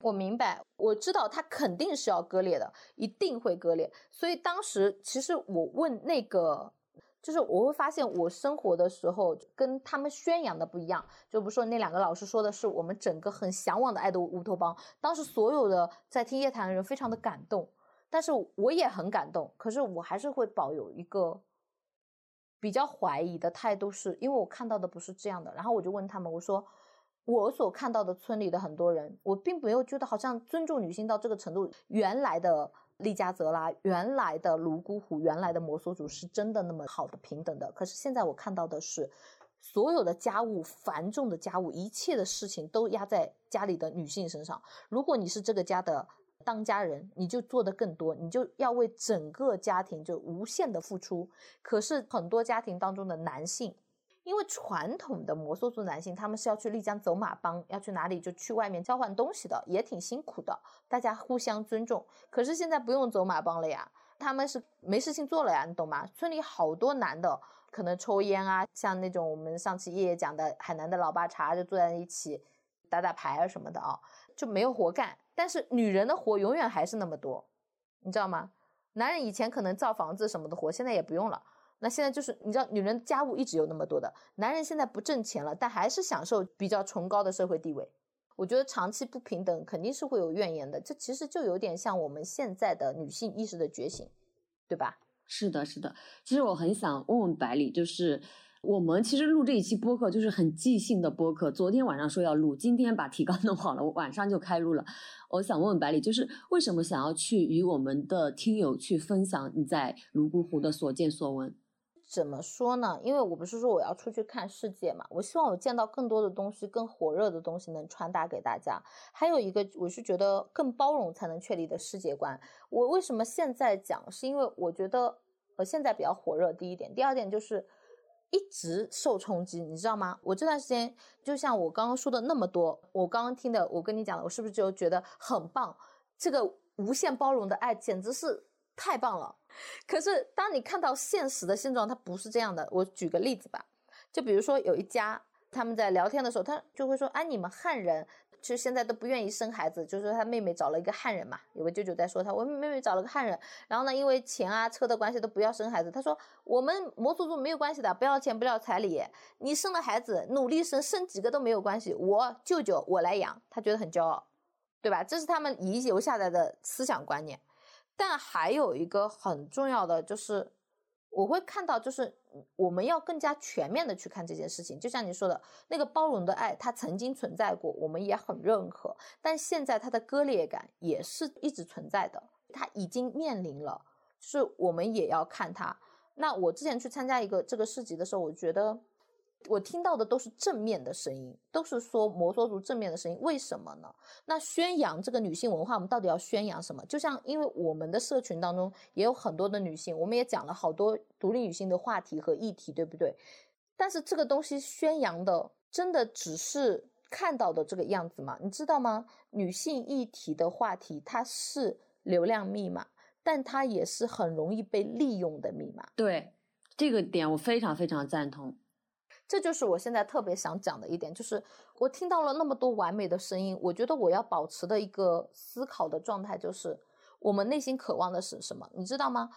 我明白，我知道他肯定是要割裂的，一定会割裂。所以当时其实我问那个，就是我会发现我生活的时候跟他们宣扬的不一样。就不说那两个老师说的是我们整个很向往的爱的乌托邦，当时所有的在听夜谈的人非常的感动，但是我也很感动，可是我还是会保有一个比较怀疑的态度，是因为我看到的不是这样的。然后我就问他们，我说。我所看到的村里的很多人，我并没有觉得好像尊重女性到这个程度。原来的丽加泽拉，原来的泸沽湖，原来的摩梭族是真的那么好的平等的。可是现在我看到的是，所有的家务繁重的家务，一切的事情都压在家里的女性身上。如果你是这个家的当家人，你就做的更多，你就要为整个家庭就无限的付出。可是很多家庭当中的男性。因为传统的摩梭族男性，他们是要去丽江走马帮，要去哪里就去外面交换东西的，也挺辛苦的，大家互相尊重。可是现在不用走马帮了呀，他们是没事情做了呀，你懂吗？村里好多男的可能抽烟啊，像那种我们上期爷爷讲的海南的老八茶，就坐在一起打打牌啊什么的啊，就没有活干。但是女人的活永远还是那么多，你知道吗？男人以前可能造房子什么的活，现在也不用了。那现在就是你知道，女人家务一直有那么多的，男人现在不挣钱了，但还是享受比较崇高的社会地位。我觉得长期不平等肯定是会有怨言的，这其实就有点像我们现在的女性意识的觉醒，对吧？是的，是的。其实我很想问问百里，就是我们其实录这一期播客就是很即兴的播客，昨天晚上说要录，今天把提纲弄好了，晚上就开录了。我想问问百里，就是为什么想要去与我们的听友去分享你在泸沽湖的所见所闻？怎么说呢？因为我不是说我要出去看世界嘛，我希望我见到更多的东西，更火热的东西能传达给大家。还有一个，我是觉得更包容才能确立的世界观。我为什么现在讲？是因为我觉得呃现在比较火热。第一点，第二点就是一直受冲击，你知道吗？我这段时间就像我刚刚说的那么多，我刚刚听的，我跟你讲的，我是不是就觉得很棒？这个无限包容的爱简直是太棒了。可是，当你看到现实的现状，它不是这样的。我举个例子吧，就比如说有一家他们在聊天的时候，他就会说：“哎，你们汉人。”其实现在都不愿意生孩子，就是他妹妹找了一个汉人嘛，有个舅舅在说他，我妹妹找了个汉人，然后呢，因为钱啊车的关系都不要生孩子。他说我们摩族族没有关系的，不要钱不要彩礼，你生了孩子努力生，生几个都没有关系，我舅舅我来养，他觉得很骄傲，对吧？这是他们遗留下来的思想观念。但还有一个很重要的就是。我会看到，就是我们要更加全面的去看这件事情。就像你说的那个包容的爱，它曾经存在过，我们也很认可。但现在它的割裂感也是一直存在的，它已经面临了，就是我们也要看它。那我之前去参加一个这个市集的时候，我觉得。我听到的都是正面的声音，都是说摩梭族正面的声音。为什么呢？那宣扬这个女性文化，我们到底要宣扬什么？就像因为我们的社群当中也有很多的女性，我们也讲了好多独立女性的话题和议题，对不对？但是这个东西宣扬的真的只是看到的这个样子吗？你知道吗？女性议题的话题，它是流量密码，但它也是很容易被利用的密码。对这个点，我非常非常赞同。这就是我现在特别想讲的一点，就是我听到了那么多完美的声音，我觉得我要保持的一个思考的状态就是，我们内心渴望的是什么？你知道吗？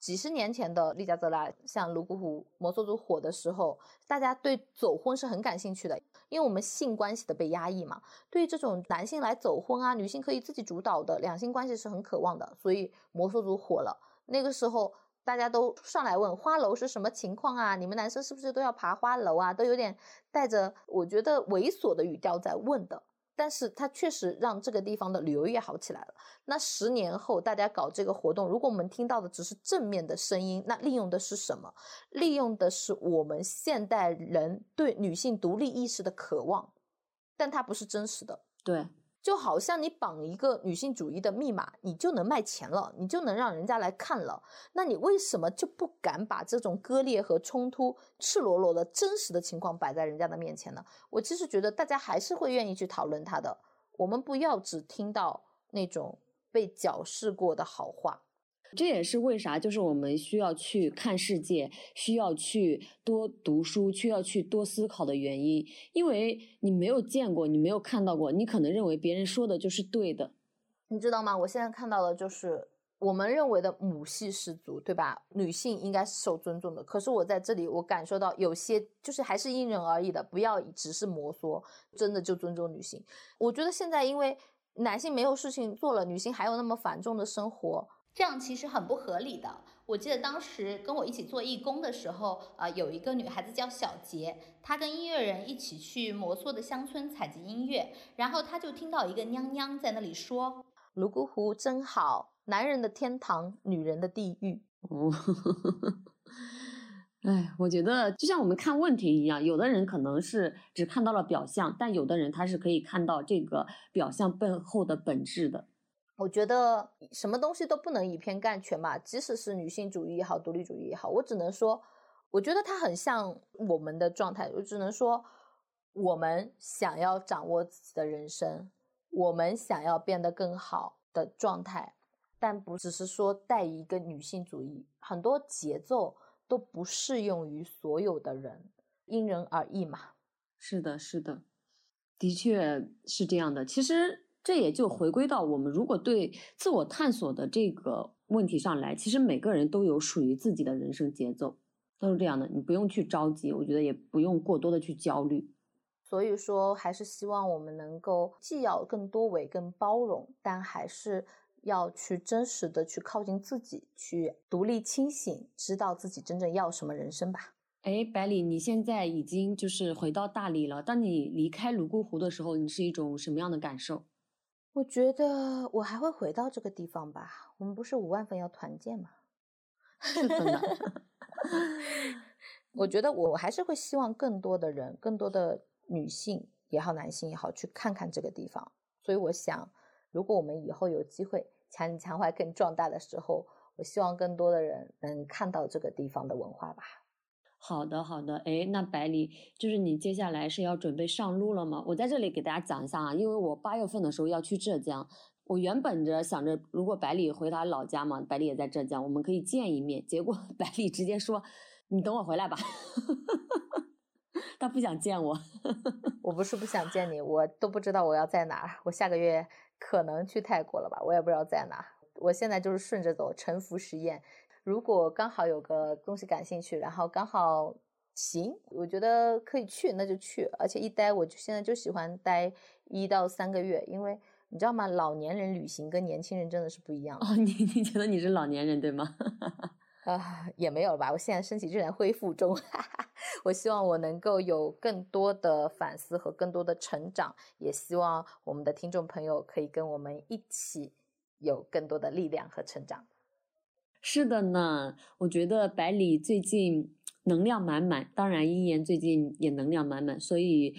几十年前的利加泽拉，像泸沽湖摩梭族火的时候，大家对走婚是很感兴趣的，因为我们性关系的被压抑嘛，对于这种男性来走婚啊，女性可以自己主导的两性关系是很渴望的，所以摩梭族火了。那个时候。大家都上来问花楼是什么情况啊？你们男生是不是都要爬花楼啊？都有点带着我觉得猥琐的语调在问的。但是它确实让这个地方的旅游业好起来了。那十年后大家搞这个活动，如果我们听到的只是正面的声音，那利用的是什么？利用的是我们现代人对女性独立意识的渴望，但它不是真实的。对。就好像你绑一个女性主义的密码，你就能卖钱了，你就能让人家来看了。那你为什么就不敢把这种割裂和冲突、赤裸裸的真实的情况摆在人家的面前呢？我其实觉得大家还是会愿意去讨论它的。我们不要只听到那种被矫饰过的好话。这也是为啥，就是我们需要去看世界，需要去多读书，需要去多思考的原因。因为你没有见过，你没有看到过，你可能认为别人说的就是对的，你知道吗？我现在看到的就是我们认为的母系氏族，对吧？女性应该是受尊重的。可是我在这里，我感受到有些就是还是因人而异的，不要只是摩挲，真的就尊重女性。我觉得现在因为男性没有事情做了，女性还有那么繁重的生活。这样其实很不合理的。我记得当时跟我一起做义工的时候，呃，有一个女孩子叫小杰，她跟音乐人一起去摩梭的乡村采集音乐，然后她就听到一个娘娘在那里说：“泸沽湖真好，男人的天堂，女人的地狱。”哦，<laughs> 哎，我觉得就像我们看问题一样，有的人可能是只看到了表象，但有的人他是可以看到这个表象背后的本质的。我觉得什么东西都不能以偏概全嘛，即使是女性主义也好，独立主义也好，我只能说，我觉得它很像我们的状态。我只能说，我们想要掌握自己的人生，我们想要变得更好的状态，但不只是说带一个女性主义，很多节奏都不适用于所有的人，因人而异嘛。是的，是的，的确是这样的。其实。这也就回归到我们如果对自我探索的这个问题上来，其实每个人都有属于自己的人生节奏，都是这样的，你不用去着急，我觉得也不用过多的去焦虑。所以说，还是希望我们能够既要更多维、更包容，但还是要去真实的去靠近自己，去独立清醒，知道自己真正要什么人生吧。哎，百里，你现在已经就是回到大理了，当你离开泸沽湖的时候，你是一种什么样的感受？我觉得我还会回到这个地方吧。我们不是五万粉要团建吗？<laughs> 是的。我觉得我还是会希望更多的人，更多的女性也好，男性也好，去看看这个地方。所以我想，如果我们以后有机会强强化更壮大的时候，我希望更多的人能看到这个地方的文化吧。好的，好的，哎，那百里就是你接下来是要准备上路了吗？我在这里给大家讲一下啊，因为我八月份的时候要去浙江，我原本着想着如果百里回他老家嘛，百里也在浙江，我们可以见一面。结果百里直接说：“你等我回来吧。<laughs> ”他不想见我。<laughs> 我不是不想见你，我都不知道我要在哪儿。我下个月可能去泰国了吧，我也不知道在哪。我现在就是顺着走，沉浮实验。如果刚好有个东西感兴趣，然后刚好行，我觉得可以去，那就去。而且一待，我就现在就喜欢待一到三个月，因为你知道吗？老年人旅行跟年轻人真的是不一样。哦，<laughs> 你你觉得你是老年人对吗？<laughs> 啊，也没有吧。我现在身体正在恢复中，<laughs> 我希望我能够有更多的反思和更多的成长，也希望我们的听众朋友可以跟我们一起有更多的力量和成长。是的呢，我觉得百里最近能量满满，当然一言最近也能量满满，所以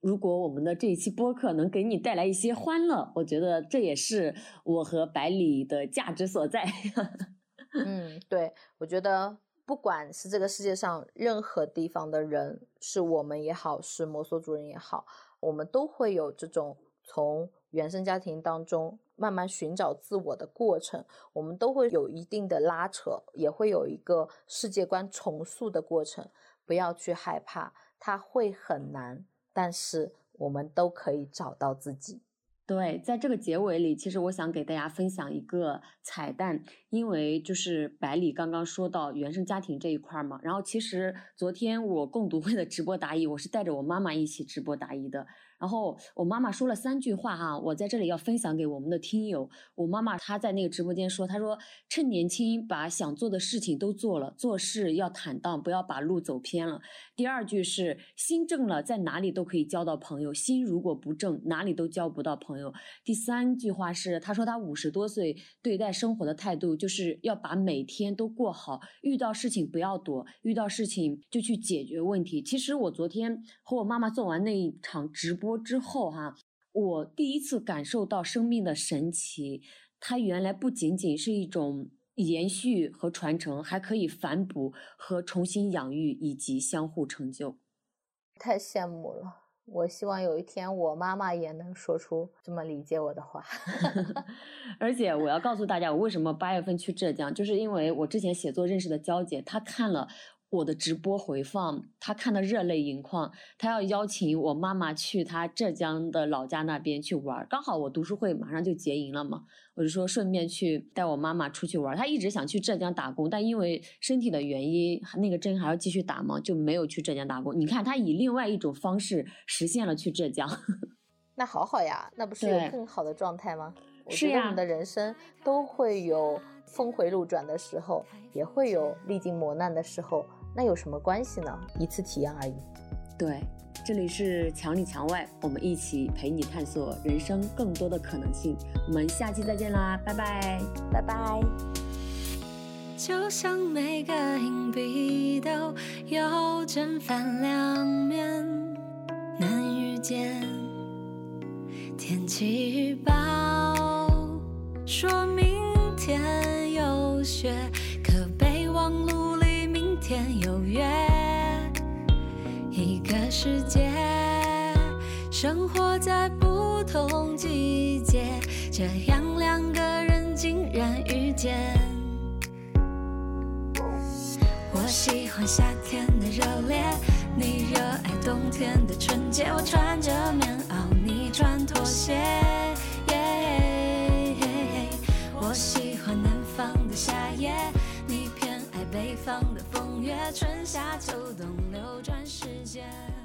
如果我们的这一期播客能给你带来一些欢乐，我觉得这也是我和百里的价值所在。<laughs> 嗯，对，我觉得不管是这个世界上任何地方的人，是我们也好，是摩梭族人也好，我们都会有这种从原生家庭当中。慢慢寻找自我的过程，我们都会有一定的拉扯，也会有一个世界观重塑的过程。不要去害怕，它会很难，但是我们都可以找到自己。对，在这个结尾里，其实我想给大家分享一个彩蛋，因为就是百里刚刚说到原生家庭这一块嘛，然后其实昨天我共读会的直播答疑，我是带着我妈妈一起直播答疑的。然后我妈妈说了三句话哈，我在这里要分享给我们的听友。我妈妈她在那个直播间说，她说趁年轻把想做的事情都做了，做事要坦荡，不要把路走偏了。第二句是心正了，在哪里都可以交到朋友；心如果不正，哪里都交不到朋友。第三句话是，她说她五十多岁对待生活的态度就是要把每天都过好，遇到事情不要躲，遇到事情就去解决问题。其实我昨天和我妈妈做完那一场直播。之后哈，我第一次感受到生命的神奇，它原来不仅仅是一种延续和传承，还可以反哺和重新养育以及相互成就。太羡慕了，我希望有一天我妈妈也能说出这么理解我的话。<laughs> 而且我要告诉大家，我为什么八月份去浙江，就是因为我之前写作认识的娇姐，她看了。我的直播回放，他看的热泪盈眶。他要邀请我妈妈去他浙江的老家那边去玩，刚好我读书会马上就结营了嘛，我就说顺便去带我妈妈出去玩。他一直想去浙江打工，但因为身体的原因，那个针还要继续打嘛，就没有去浙江打工。你看他以另外一种方式实现了去浙江，<laughs> 那好好呀，那不是有更好的状态吗？是呀，我们的人生都会有峰回路转的时候，也会有历经磨难的时候。那有什么关系呢？一次体验而已。对，这里是墙里墙外，我们一起陪你探索人生更多的可能性。我们下期再见啦，拜拜，拜拜。就像每个硬币都有正反两面，能遇见天气预报说明天有雪，可备忘录。天有约，一个世界，生活在不同季节，这样两个人竟然遇见。我喜欢夏天的热烈，你热爱冬天的纯洁。我穿着棉袄，你穿拖鞋。方的风月春夏秋冬流转时间。